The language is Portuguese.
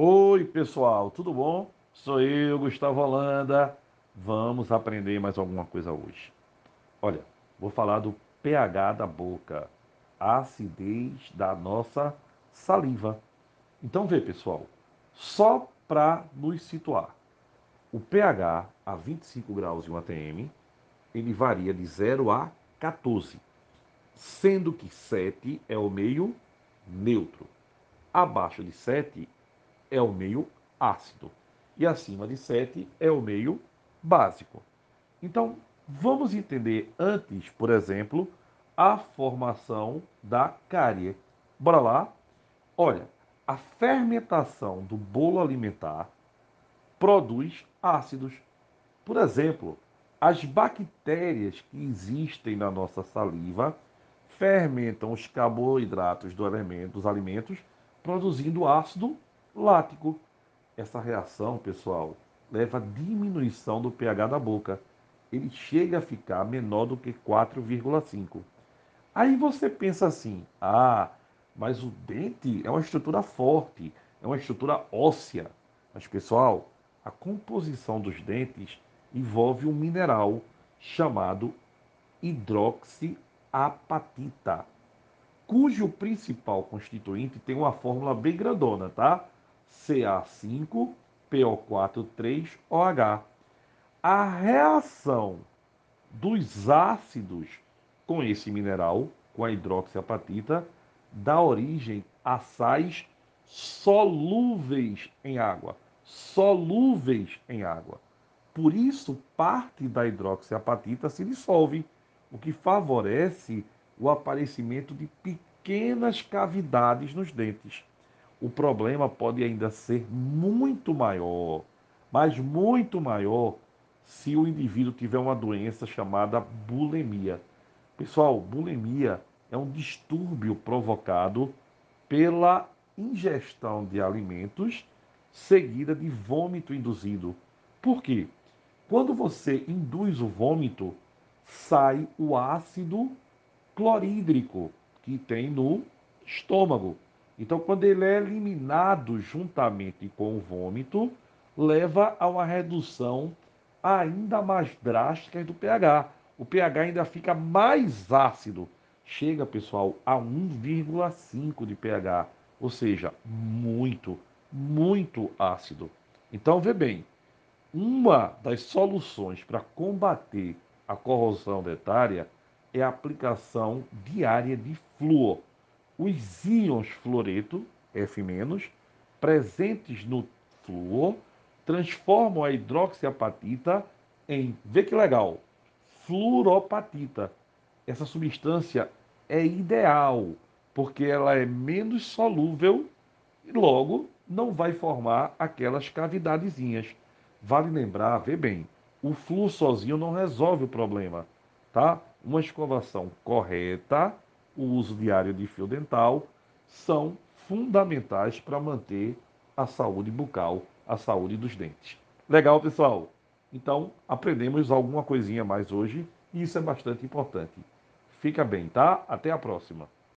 Oi, pessoal, tudo bom? Sou eu, Gustavo Holanda. Vamos aprender mais alguma coisa hoje. Olha, vou falar do pH da boca, a acidez da nossa saliva. Então, vê, pessoal, só para nos situar. O pH a 25 graus em um ATM, ele varia de 0 a 14, sendo que 7 é o meio neutro. Abaixo de 7 é o meio ácido e acima de 7 é o meio básico. Então, vamos entender antes, por exemplo, a formação da cárie. Bora lá? Olha, a fermentação do bolo alimentar produz ácidos. Por exemplo, as bactérias que existem na nossa saliva fermentam os carboidratos do elemento, dos alimentos, produzindo ácido lático. Essa reação, pessoal, leva à diminuição do pH da boca. Ele chega a ficar menor do que 4,5. Aí você pensa assim: ah, mas o dente é uma estrutura forte, é uma estrutura óssea. Mas, pessoal, a composição dos dentes envolve um mineral chamado hidroxiapatita, cujo principal constituinte tem uma fórmula bem grandona, tá? CA5PO4,3OH. A reação dos ácidos com esse mineral, com a hidroxiapatita, dá origem a sais solúveis em água. Solúveis em água. Por isso, parte da hidroxiapatita se dissolve, o que favorece o aparecimento de pequenas cavidades nos dentes o problema pode ainda ser muito maior, mas muito maior, se o indivíduo tiver uma doença chamada bulimia. Pessoal, bulimia é um distúrbio provocado pela ingestão de alimentos seguida de vômito induzido. Por quê? Quando você induz o vômito, sai o ácido clorídrico que tem no estômago. Então, quando ele é eliminado juntamente com o vômito, leva a uma redução ainda mais drástica do pH. O pH ainda fica mais ácido. Chega, pessoal, a 1,5 de pH, ou seja, muito, muito ácido. Então, vê bem, uma das soluções para combater a corrosão dentária é a aplicação diária de flúor os íons fluoreto, F-, presentes no flúor, transformam a hidroxiapatita em, vê que legal, fluoropatita. Essa substância é ideal, porque ela é menos solúvel e logo não vai formar aquelas cavidadezinhas. Vale lembrar, vê bem, o flúor sozinho não resolve o problema, tá? Uma escovação correta o uso diário de fio dental são fundamentais para manter a saúde bucal, a saúde dos dentes. Legal, pessoal? Então, aprendemos alguma coisinha mais hoje e isso é bastante importante. Fica bem, tá? Até a próxima.